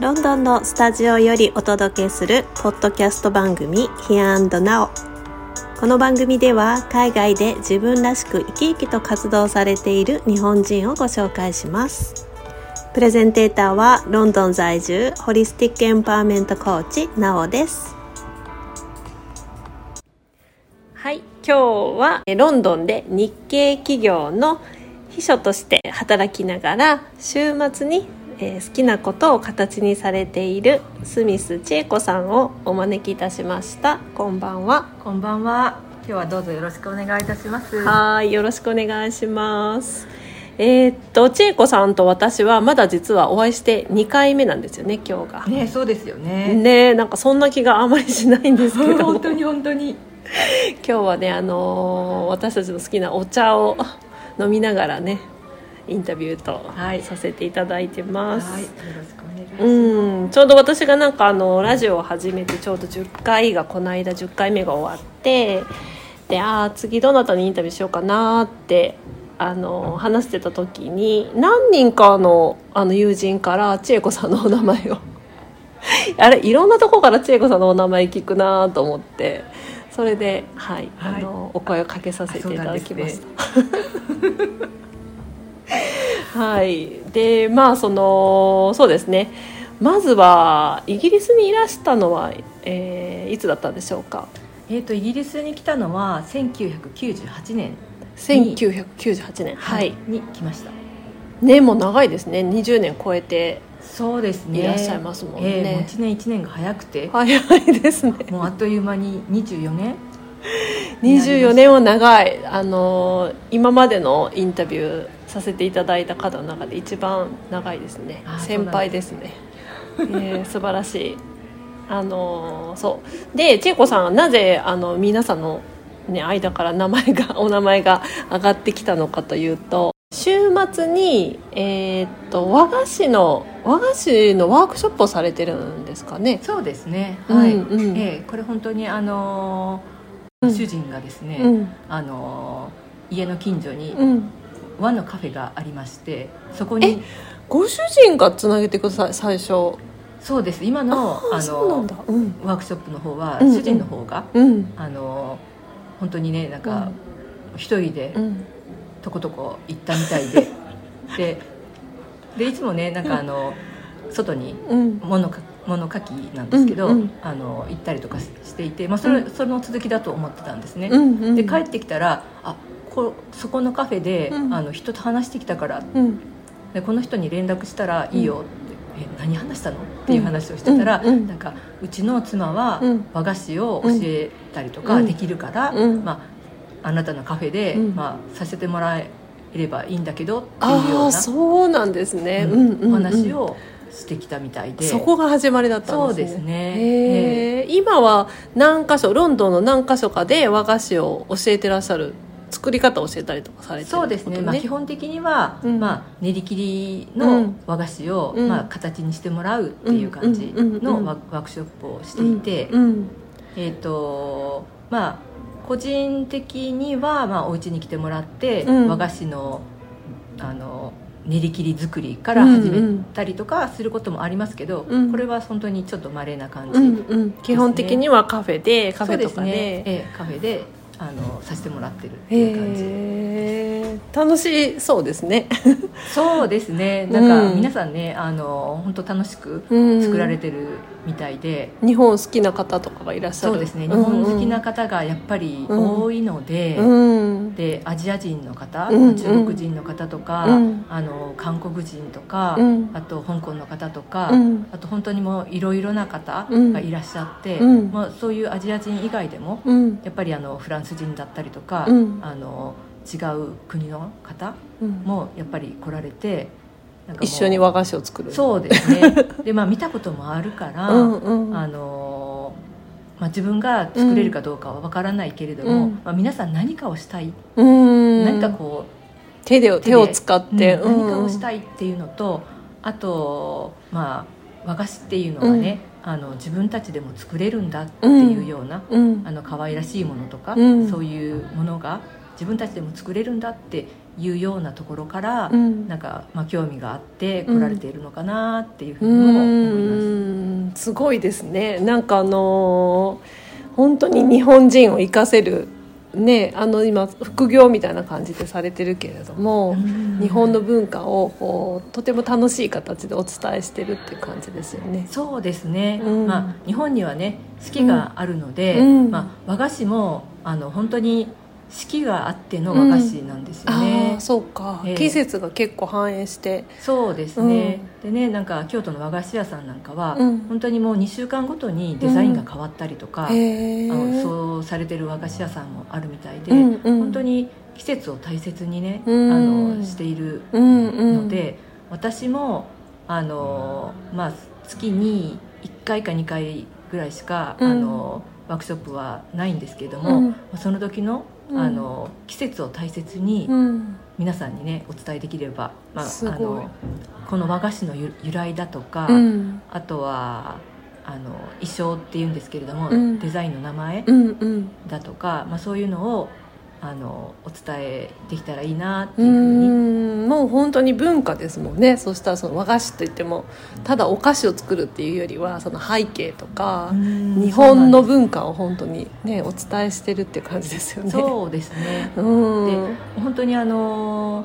ロンドンのスタジオよりお届けするポッドキャスト番組 Here and Now この番組では海外で自分らしく生き生きと活動されている日本人をご紹介します。プレゼンテーターはロンドン在住ホリスティックエンパワーメントコーチなおです。はい今日はロンドンで日系企業の秘書として働きながら週末にえー、好きなことを形にされているスミス千恵子さんをお招きいたしました。こんばんは。こんばんは。今日はどうぞよろしくお願いいたします。はいよろしくお願いします。えー、っと千恵子さんと私はまだ実はお会いして2回目なんですよね今日が。ねそうですよね。ねなんかそんな気があまりしないんですけど。本当に本当に。今日はねあのー、私たちの好きなお茶を飲みながらねインタビューと、はい、させていただいてます。はい、よろしくお願いします。うん、ちょうど私がなんかあのラジオを始めてちょうど10回がこの間10回目が終わってでああ次どなたにインタビューしようかなってあの話してた時に何人かのあの友人から千恵子さんのお名前を あれいろんなとこから千恵子さんのお名前聞くなと思ってそれで、はい、はい、あのお声をかけさせていただきました。はい。でまあそのそうですね。まずはイギリスにいらしたのは、えー、いつだったんでしょうか？えーと、イギリスに来たのは1998年1998年。はい。に来ました。ねもう長いですね。20年超えてそうですね。いらっしゃいますもんね、えー、1年1年が早くて。早いですね。もうあっという間に24年。24年は長い。あの今までのインタビューさせていただいた方の中で一番長いですね。先輩ですね。えー、素晴らしい。あのそう。で千恵子さんなぜあの皆さんの、ね、間から名前がお名前が上がってきたのかというと週末に、えー、っと和菓子の和菓子のワークショップをされてるんですかね。そうですね。はい、うん。うん、えー、これ本当にあのー、主人がですね、うん、あのー、家の近所に、うん和のカフェがありましてそこにご主人がつなげてください最初。そうです。今のあの、うん、ワークショップの方は、主人の方が、うん、あの本当にねなんか一、人でとことこ行ったみたいで、ででいつもねなんかあの、外に物か物書きなんですけど、うんうん、あの行ったりとかしていて、まあ、それ、その続きだと思ってたんですね、うんうん、で帰ってきたらあこそこのカフェで、うん、あの人と話してきたから、うん、でこの人に連絡したらいいよって、え何話したの？っていう話をしてたら、なんかうちの妻は和菓子を教えたりとかできるから、まあ、あなたのカフェで、まあ、させてもらえればいいんだけどっていうようなそうなんですね、お話をしてきたみたいで。そこが始まりだったんですね。そうですね、えー、今は何箇所ロンドンの何箇所かで和菓子を教えてらっしゃる作り方を教えたりとかされてる、そうですね、まあ、基本的には、うん、まあ、練り切りの和菓子を、うん、まあ、形にしてもらうっていう感じのワークショップをしていて、えっ、ー、とまあ個人的には、まあ、お家に来てもらって、和菓子のあの練り切り作りから始めたりとかすることもありますけど、うん。うん、これは本当にちょっと稀な感じ、ねうんうん、基本的にはカフェでカフェとかで。で、ね。ええ、カフェであのさせてもらってるっていう感じ楽しそうですね。そうですね。なんか皆さんね、あの本当楽しく作られてるみたいで、日本好きな方とかがいらっしゃる。そうですね。日本好きな方がやっぱり多いので、うん、でアジア人の方、うん、中国人の方とか、うん、あの韓国人とか、あと香港の方とか、あと本当にもういろいろな方がいらっしゃって、まあ、そういうアジア人以外でも、やっぱりあのフランス人だったりとか、あの違う国の方もやっぱり来られて。一緒に和菓子を作る。そうですね。でまあ見たこともあるからうん、あのまあ、自分が作れるかどうかは分からないけれども、うん、まあ、皆さん何かをしたい、うん、何かこう手で手を使って、うん、何かをしたいっていうのとあとまあ和菓子っていうのはね、あの自分たちでも作れるんだっていうような、あの可愛らしいものとか、そういうものが自分たちでも作れるんだっていうようなところから、うん、なんか、まあ、興味があって来られているのかなっていうふうにも思います、すごいですね。なんかあのー、本当に日本人を生かせるね、あの今副業みたいな感じでされてるけれども、日本の文化をこうとても楽しい形でお伝えしてるっていう感じですよね。そうですね、うん、まあ、日本にはね好きがあるので、うん、まあ、和菓子もあの本当に四季があっての和菓子なんですよね、うん、そうか、えー、季節が結構反映して。そうですね、うん、でねなんか京都の和菓子屋さんなんかは、うん、本当にもう2週間ごとにデザインが変わったりとか、うん、あのそうされてる和菓子屋さんもあるみたいで、うんうん、本当に季節を大切にね、あのしているので、私もあの、まあ、月に1回か2回ぐらいしか、あのワークショップはないんですけれども、その時のあの季節を大切に皆さんにねお伝えできれば、まあ、あのこの和菓子の由来だとか、あとはあの衣装っていうんですけれども、デザインの名前だとか、まあ、そういうのをあのお伝えできたらいいなっていうふうに。もう本当に文化ですもんね。そしたらその和菓子といってもただお菓子を作るっていうよりはその背景とか日本の文化を本当にねお伝えしてるっていう感じですよね。そうですね。で本当にあの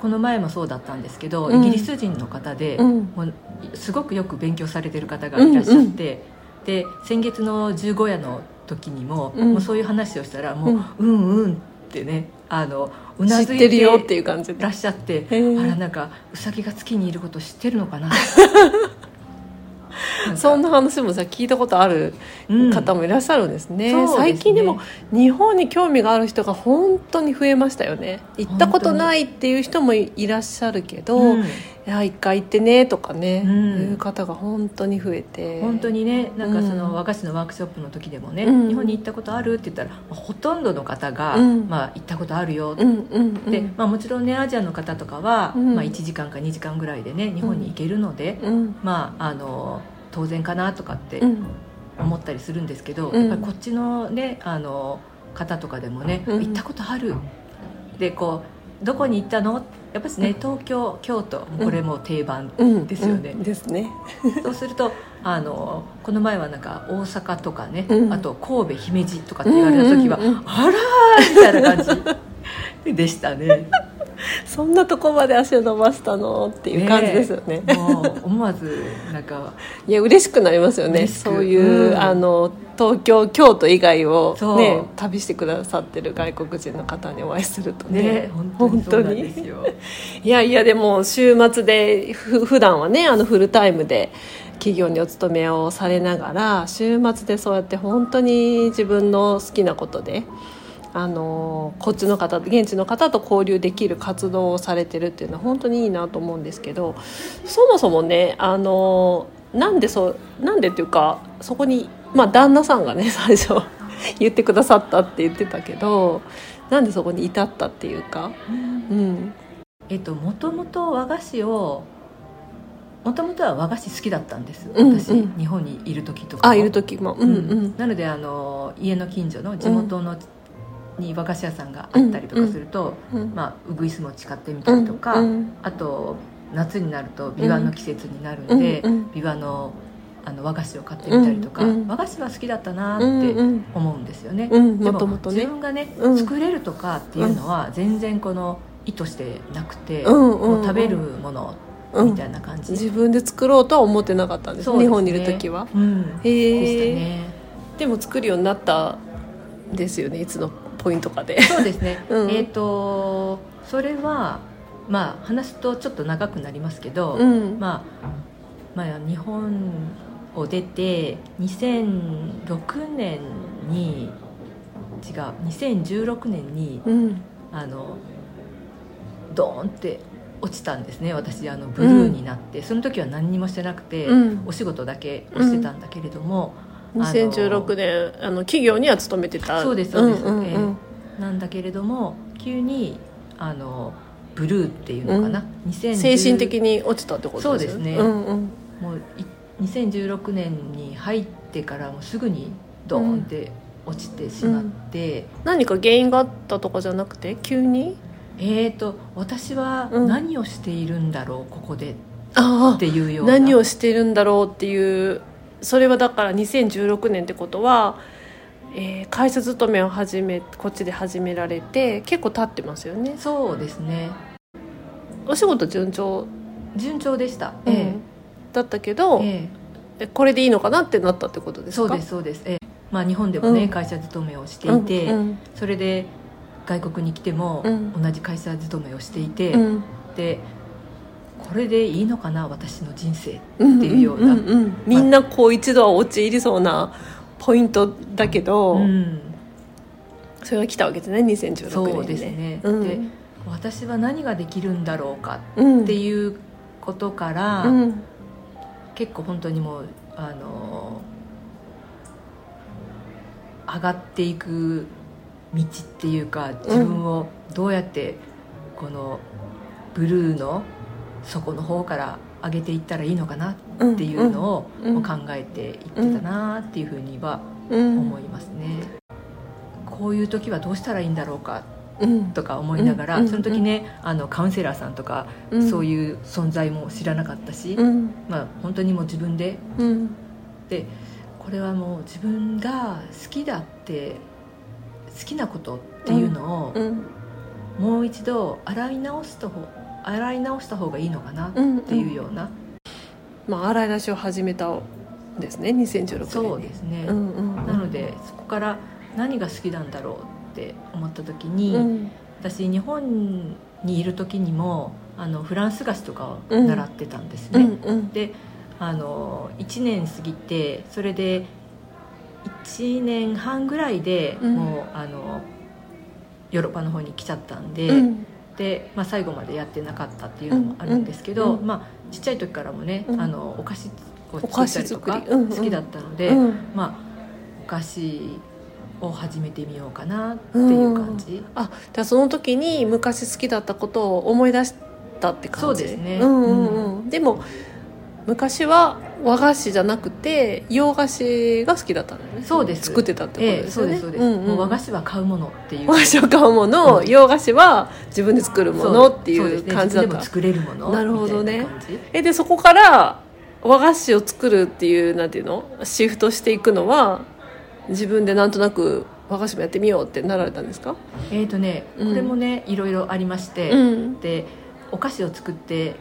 この前もそうだったんですけど、イギリス人の方で、うん、もうすごくよく勉強されてる方がいらっしゃって、うんうん、で先月の十五夜の時にもうん、もうそういう話をしたらもう、うん、うんうんってねあのうなずいてるよっていう感じらっしゃってあらなんかうさぎが月にいること知ってるのかな？そんな話もさ聞いたことある方もいらっしゃるんですね。うん、最近でも日本に興味がある人が本当に増えましたよね。行ったことないっていう人もいらっしゃるけど、うん、いや一回行ってねとかね、うん、いう方が本当に増えて。本当にねなんかその和菓子のワークショップの時でもね、日本に行ったことあるって言ったらほとんどの方が、まあ、行ったことあるよ、で、まあ、もちろんねアジアの方とかは、まあ、1時間か2時間ぐらいでね日本に行けるので、まああの当然かなとかって思ったりするんですけど、やっぱりこっちのねあの方とかでもね、行ったことある。でこうどこに行ったの？やっぱりね東京京都これも定番ですよね、ですね。そうするとあのこの前はなんか大阪とかね、あと神戸姫路とかって言われた時は、あらーみたいな感じでしたね そんなとこまで足を伸ばしたのっていう感じですよね、ね、もう思わずなんか。いや嬉しくなりますよね。そういう、うん、あの東京京都以外を、ね、旅してくださってる外国人の方にお会いするとね。ね本当に。いやいやでも週末でふ普段はねあのフルタイムで企業にお勤めをされながら週末でそうやって本当に自分の好きなことであのこっちの方現地の方と交流できる活動をされてるっていうのは本当にいいなと思うんですけどそもそもねあのなんでそうなんでっていうかそこに、まあ、旦那さんがね 最初言ってくださったって言ってたけどなんでそこに至ったっていうか、うん、うん、えっともともと和菓子をもともとは和菓子好きだったんです、うんうん、私日本にいる時とかあいる時も、うんうん、なのであの家の近所の地元のに和菓子屋さんがあったりとかすると、まあ、うぐいす餅買ってみたりとか、あと夏になるとビワの季節になるんで、ビワのあの和菓子を買ってみたりとか、和菓子は好きだったなって思うんですよね、でも自分がね、作れるとかっていうのは全然この意図してなくて、もう食べるものみたいな感じ、自分で作ろうとは思ってなかったんです、ね、日本にいる時は、うん、へえ、ね、でも作るようになったですよねいつのポイントかで。そうですね、うん、えっ、ー、とそれはまあ話すとちょっと長くなりますけど、うん、まあまあ日本を出て2006年に違う2016年に、うん、あのドーンって落ちたんですね私あのブルーになって、うん、その時は何にもしてなくて、うん、お仕事だけをしてたんだけれども、2016年あの企業には勤めてた。そうですそうです、うんうんうん。えー、なんだけれども急にあのブルーっていうのかな、うん、精神的に落ちたってことです？ねそうですね、うんうん、もう2016年に入ってからもうすぐにドーンって落ちてしまって、うん、何か原因があったとかじゃなくて？急に？えーと私は何をしているんだろう、ここで。っていうような。何をしているんだろうっていうそれはだから2016年ってことは、えー、会社勤めを始めこっちで始められて結構経ってますよね。そうですね。お仕事順調？順調でした、ええ。だったけど、ええ、これでいいのかなってなったってことですか？そうですそうです、ええ。まあ、日本でもね、うん、会社勤めをしていて、うんうん、それで外国に来ても同じ会社勤めをしていて、うん、でこれでいいのかな私の人生っていうような、うんうんうん、みんなこう一度は陥りそうなポイントだけど、うん、それが来たわけですね2016年ね。そうですね、うん、で私は何ができるんだろうかっていうことから、うん、結構本当にもうあの上がっていく道っていうか自分をどうやってこのブルーの底の方から上げていったらいいのかなっていうのを考えていってたなっていうふうには思いますね。こういう時はどうしたらいいんだろうかとか思いながら、その時ねあのカウンセラーさんとか、そういう存在も知らなかったし、まあ本当にもう自分で、でこれはもう自分が好きだって好きなことっていうのを、もう一度洗い直すと洗い直した方がいいのかなっていうような、まあ、洗い出しを始めたですね2016年。そうですね、うんうん。うん、なのでそこから何が好きなんだろうって思った時に、うん、私日本にいる時にもあのフランス菓子とかを習ってたんですね、うんうん、であの1年過ぎてそれで1年半ぐらいでもう、あのヨーロッパの方に来ちゃったんで、で、まあ、最後までやってなかったっていうのもあるんですけど、まあ、ちっちゃい時からもね、あのお菓子を作ったりとか好きだったので、まあ、お菓子を始めてみようかなっていう感じ、うん、あじゃあその時に昔好きだったことを思い出したって感じ？そうですね、うんうん。うん、でも昔は和菓子じゃなくて洋菓子が好きだったんだよね。そうです。作ってたってことですよね、ええ、そうですそうです、うんうん、和菓子は買うものっていう。和菓子は買うもの、うん、洋菓子は自分で作るものっていう感じだった、ね、作れるもの。なるほどね。えでそこから和菓子を作るっていうなんていうの？シフトしていくのは自分でなんとなく和菓子もやってみようってなられたんですか？えっ、ー、とねこれもね、いろいろありまして、うん、でお菓子を作って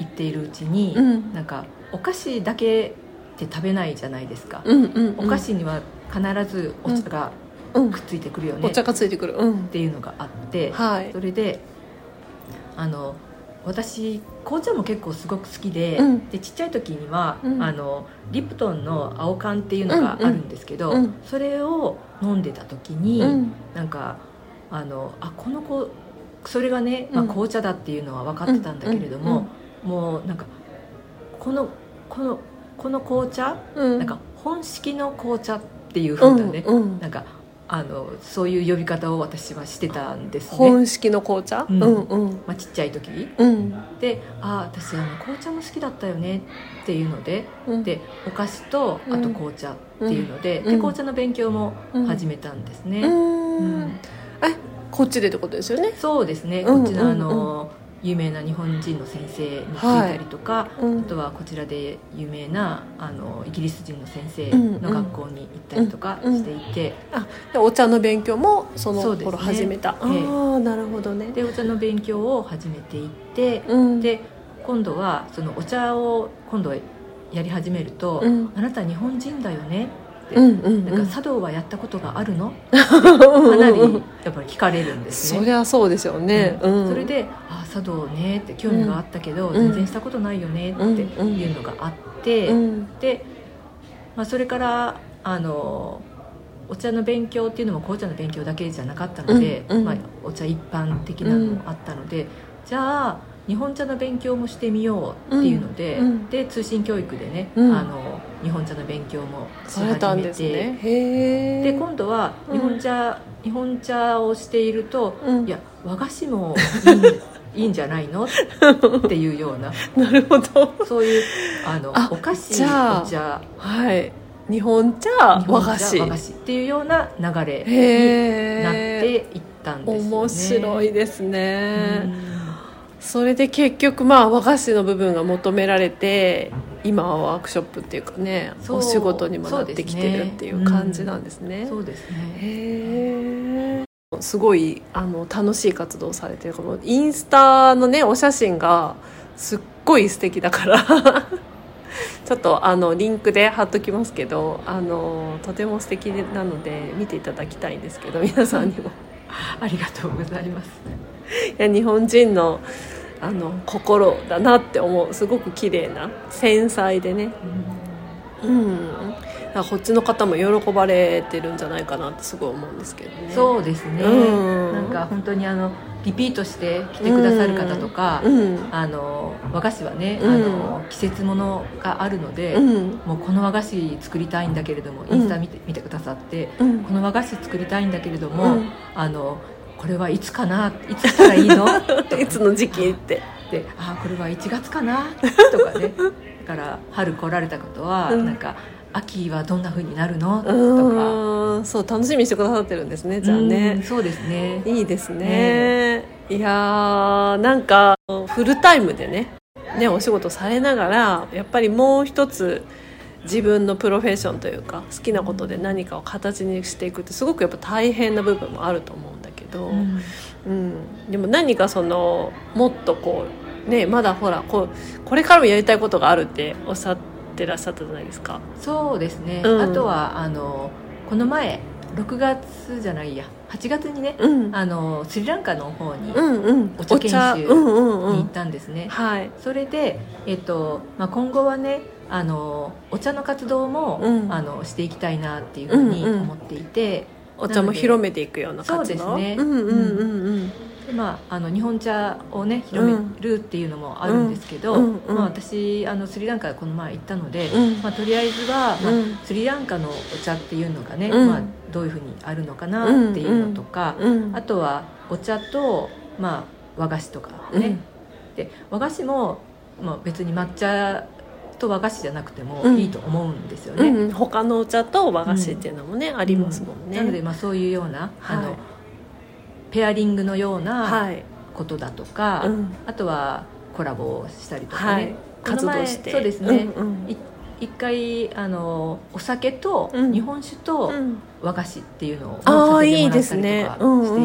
いっているうちに、うん、なんかお菓子だけって食べないじゃないですか、うんうんうん、お菓子には必ずお茶がくっついてくるよね、お茶がついてくる、っていうのがあって、はい、それであの私紅茶も結構すごく好きでうん、でちっちゃい時には、うん、あのリプトンの青缶っていうのがあるんですけど、うんうん、それを飲んでた時に、うん、なんかあのあこの子それがね、まあ、紅茶だっていうのは分かってたんだけれども、もうなんかこのこのこの紅茶、なんか本式の紅茶っていうふうなね、なんかあのそういう呼び方を私はしてたんですね。本式の紅茶、うん。うんうん、まあ、ちっちゃい時、うん、で「ああ私あの紅茶も好きだったよね」っていうのでうん、でお菓子とあと紅茶っていうので,、で紅茶の勉強も始めたんですね、うん。えこっちでってことですよね？そうですね。こっちのあの、有名な日本人の先生に聞いたりとか、はい。うん、あとはこちらで有名なあのイギリス人の先生の学校に行ったりとかしていて、うんうん、あお茶の勉強もその頃始めた、ね、ああなるほどね。でお茶の勉強を始めていって、で今度はそのお茶を今度はやり始めると、あなた日本人だよねうんうんうん、なんか茶道はやったことがあるの？かなりやっぱり聞かれるんですね。そりゃそうですよね、うん、それで「あ茶道ね」って興味があったけど、全然したことないよねっていうのがあって、で、まあ、それからあのお茶の勉強っていうのも紅茶の勉強だけじゃなかったので、まあ、お茶一般的なのもあったので、じゃあ日本茶の勉強もしてみようっていうので、うん、で通信教育でね、うん、あの日本茶の勉強もし始めてで、ね、今度は日本茶、うん、日本茶をしていると、いや和菓子もいいいいん じゃないのっていうような。なるほど。そういうあのお菓子お茶。はい。日本茶和菓子。和菓子っていうような流れになっていったんですね。面白いですねそれで結局まあ和菓子の部分が求められて今はワークショップっていうかねお仕事にもなってきてるっていう感じなんですね。そうですね、へえすごいあの楽しい活動されてる。このインスタのねお写真がすっごい素敵だから。ちょっとあのリンクで貼っときますけどあのとても素敵なので見ていただきたいんですけど皆さんにも。ありがとうございますいや日本人のあの心だなって思う。すごく綺麗な繊細でね。うん、うん。こっちの方も喜ばれてるんじゃないかなってすごい思うんですけどね。そうですね、うん、なんか本当にあのリピートして来てくださる方とか、うん、あの和菓子はね、うん、あの季節ものがあるので、もうこの和菓子作りたいんだけれどもインスタ見て,、見てくださって、この和菓子作りたいんだけれども、あのこれはいつかないつしたらいいの？いつの時期って。でああこれは1月かな？とかね。だから春来られたことは、なんか秋はどんなふうになるの？とか。そう楽しみにしてくださってるんですねじゃあね。そうですね。いいですね、ね、いやーなんかフルタイムでねねお仕事されながらやっぱりもう一つ自分のプロフェッションというか好きなことで何かを形にしていくってすごくやっぱ大変な部分もあると思うんど、うん、うん、でも何かそのもっとこうねまだほらこうこれからもやりたいことがあるっておっしゃってらっしゃったじゃないですか。そうですね、うん、あとはあのこの前6月じゃないや。8月にね、うん、あのスリランカの方にお茶研修に行ったんですね、はい、それで、えっとまあ、今後はねあのお茶の活動も、うん、あのしていきたいなっていうふうに思っていて、お茶も広めていくような活動そうですね、うんうんうんうんまあ、あの日本茶をね広めるっていうのもあるんですけど、うんうん、まあ、私あのスリランカこの前行ったので、うん、まあ、とりあえずは、まあ、スリランカのお茶っていうのがね、まあ、どういうふうにあるのかなっていうのとか、あとはお茶と、まあ、和菓子とかね、で和菓子も、まあ、別に抹茶と和菓子じゃなくてもいいと思うんですよね、うんうん、他のお茶と和菓子っていうのもね、ありますもんね。なのでまあそういうような、はい、あのペアリングのようなことだとか、はいうん、あとはコラボをしたりとかね、はい、活動して。そうですね、うんうん、一回あのお酒と日本酒と和菓子っていうのをさせてもらったりとかして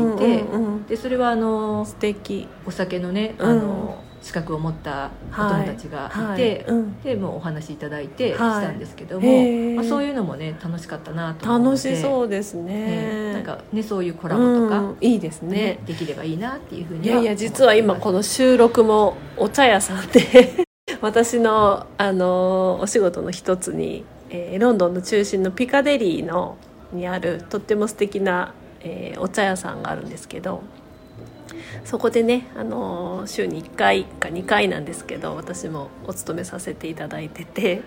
いてでそれはあの素敵。お酒のねあの、資格を持ったお友達がいて、はい。はい、でもうお話いただいてしたんですけども、はい、まあ、そういうのもね楽しかったなと楽しそうですね、なんかねそういうコラボとか、うん、いいですね、ね、できればいいなっていうふうにいやいや実は今この収録もお茶屋さんで 私のあのお仕事の一つに、えー、ロンドンの中心のピカデリーのにあるとっても素敵な、えー、お茶屋さんがあるんですけどそこでね、あの週に1回か2回なんですけど私もお勤めさせていただいてて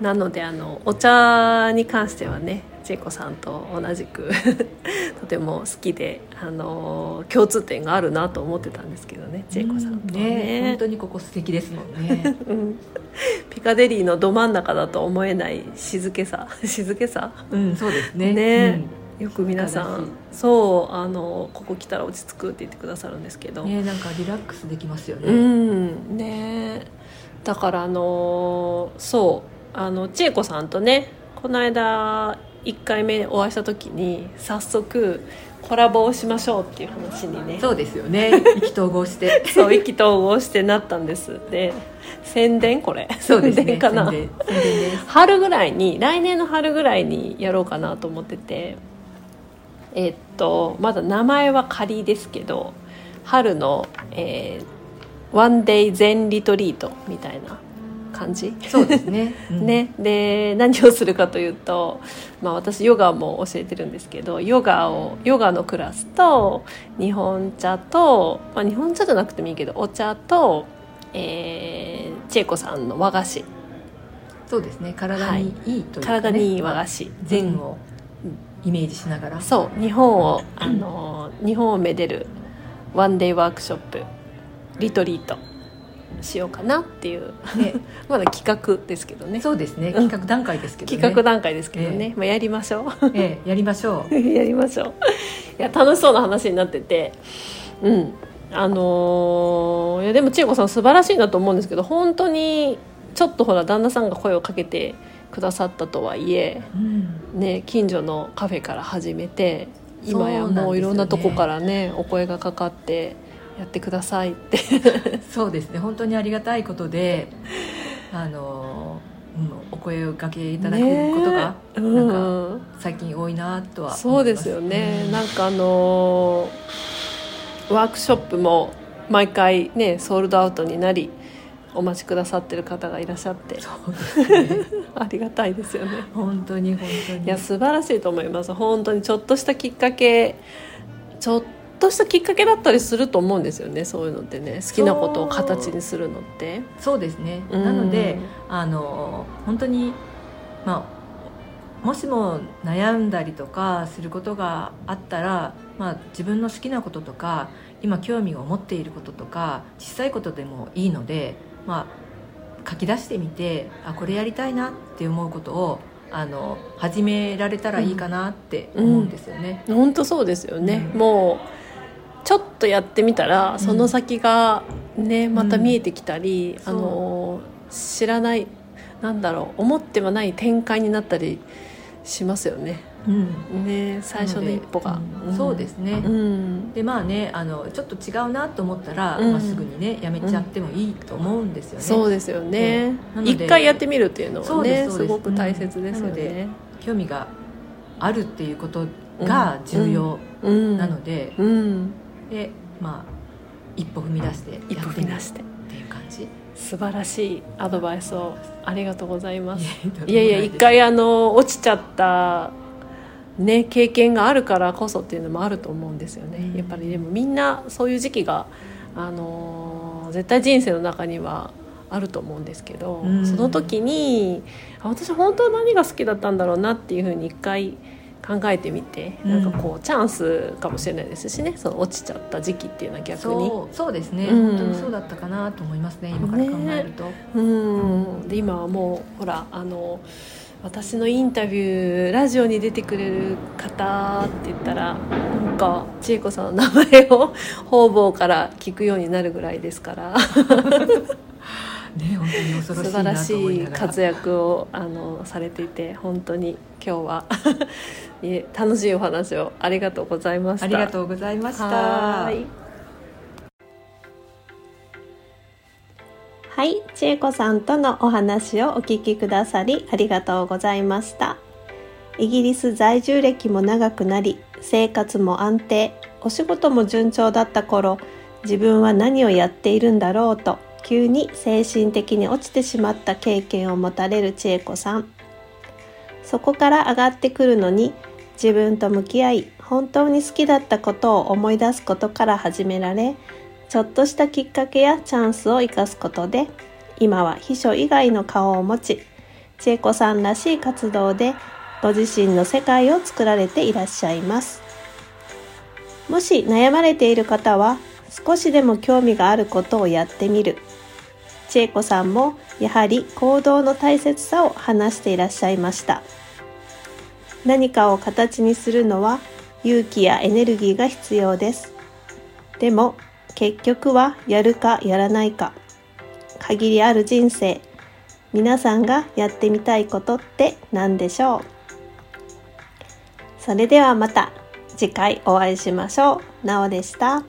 なのであのお茶に関してはね千恵子さんと同じく とても好きで、あの共通点があるなと思ってたんですけどね千恵子さんとね。ね本当にここ素敵ですもんね、うん、ピカデリーのど真ん中だと思えない静けさ 静けさ。うんそうですね。ね、うんよく皆さんそうあのここ来たら落ち着くって言ってくださるんですけど。ねなんかリラックスできますよね。うんね。だからあのそうあの千恵子さんとねこの間1回目お会いした時に早速コラボをしましょうっていう話にね。そうですよね。意気投合して。そう意気投合してなったんです。で宣伝？これ。そうです、ね、宣伝かな？春ぐらいに来年の春ぐらいにやろうかなと思っててえっとまだ名前は仮ですけど春の、えー、ワンデイ全リトリートみたいな感じ？そうですね。うん、ね。で何をするかというと、まあ、私ヨガも教えてるんですけどヨガをヨガのクラスと日本茶と、まあ、日本茶じゃなくてもいいけどお茶と、えー、千恵子さんの和菓子。そうですね。体にいいというか、ね。はい、体にいい和菓子。前後、うんイメージしながら。そう日本をあの日本をめでるワンデーワークショップリトリートしようかなっていう、ね、まだ企画ですけどね。そうですね。企画段階ですけどね、企画段階ですけどね、えー、まあ、やりましょう、えー、やりましょう。やりましょう。いや楽しそうな話になってて。うん。あのー、いやでも千恵子さん素晴らしいなと思うんですけど本当にちょっとほら旦那さんが声をかけてくださったとはいえ、うん、ね、近所のカフェから始めて今やもういろんなとこからね、ね、お声がかかってやってくださいって。そうですね。本当にありがたいことであの、うん、お声をかけいただくことが、ね、なんか最近多いなとはそうですよね、うん、なんかあのワークショップも毎回ねソールドアウトになりお待ちくださってる方がいらっしゃって。ね。ありがたいですよね。本当に本当に。いや素晴らしいと思います。本当にちょっとしたきっかけちょっとしたきっかけだったりすると思うんですよね。そういうのってね。好きなことを形にするのって。そうですね、うん、なのであの本当にまあもしも悩んだりとかすることがあったら、まあ、自分の好きなこととか今興味を持っていることとか小さいことでもいいのでまあ、書き出してみてあこれやりたいなって思うことをあの始められたらいいかなって思うんですよね。本、う、当、ん、そうですよね、うん、もうちょっとやってみたらその先がね、また見えてきたり、あの知らないなんだろう思ってはない展開になったりしますよね。うん、ね最初の一歩が、うん、そうですね、うん、でまあねあのちょっと違うなと思ったら、まあ、すぐにねやめちゃってもいいと思うんですよね、そうですよね。一回やってみるっていうのはねすごく大切ですよね、興味があるっていうことが重要なので、でまあ一歩踏み出してやってみるっていう感じ。素晴らしいアドバイスをありがとうございます。いやいや一回あの落ちちゃったね、経験があるからこそっていうのもあると思うんですよね、やっぱりでもみんなそういう時期が、あのー、絶対人生の中にはあると思うんですけど、うん、その時に私本当は何が好きだったんだろうなっていうふうに一回考えてみて、うん、なんかこうチャンスかもしれないですしね。その落ちちゃった時期っていうのは逆に。そうですね、うん、本当にそうだったかなと思いますね今から考えると。ね、うん。で今はもうほらあの私のインタビューラジオに出てくれる方って言ったらなんか千恵子さんの名前を 方々から聞くようになるぐらいですから。ね、本当に恐ろしい素晴らしい活躍をあのされていて本当に今日は。楽しいお話をありがとうございました。ありがとうございましたはい、千恵子さんとのお話をお聞きくださりありがとうございました。イギリス在住歴も長くなり、生活も安定、お仕事も順調だった頃、自分は何をやっているんだろうと、急に精神的に落ちてしまった経験を持たれる千恵子さん。そこから上がってくるのに、自分と向き合い、本当に好きだったことを思い出すことから始められ、ちょっとしたきっかけやチャンスを生かすことで今は秘書以外の顔を持ち千恵子さんらしい活動でご自身の世界を作られていらっしゃいます。もし悩まれている方は少しでも興味があることをやってみる。千恵子さんもやはり行動の大切さを話していらっしゃいました。何かを形にするのは勇気やエネルギーが必要です。でも結局はやるかやらないか限りある人生皆さんがやってみたいことって何でしょう？それではまた次回お会いしましょう。なおでした。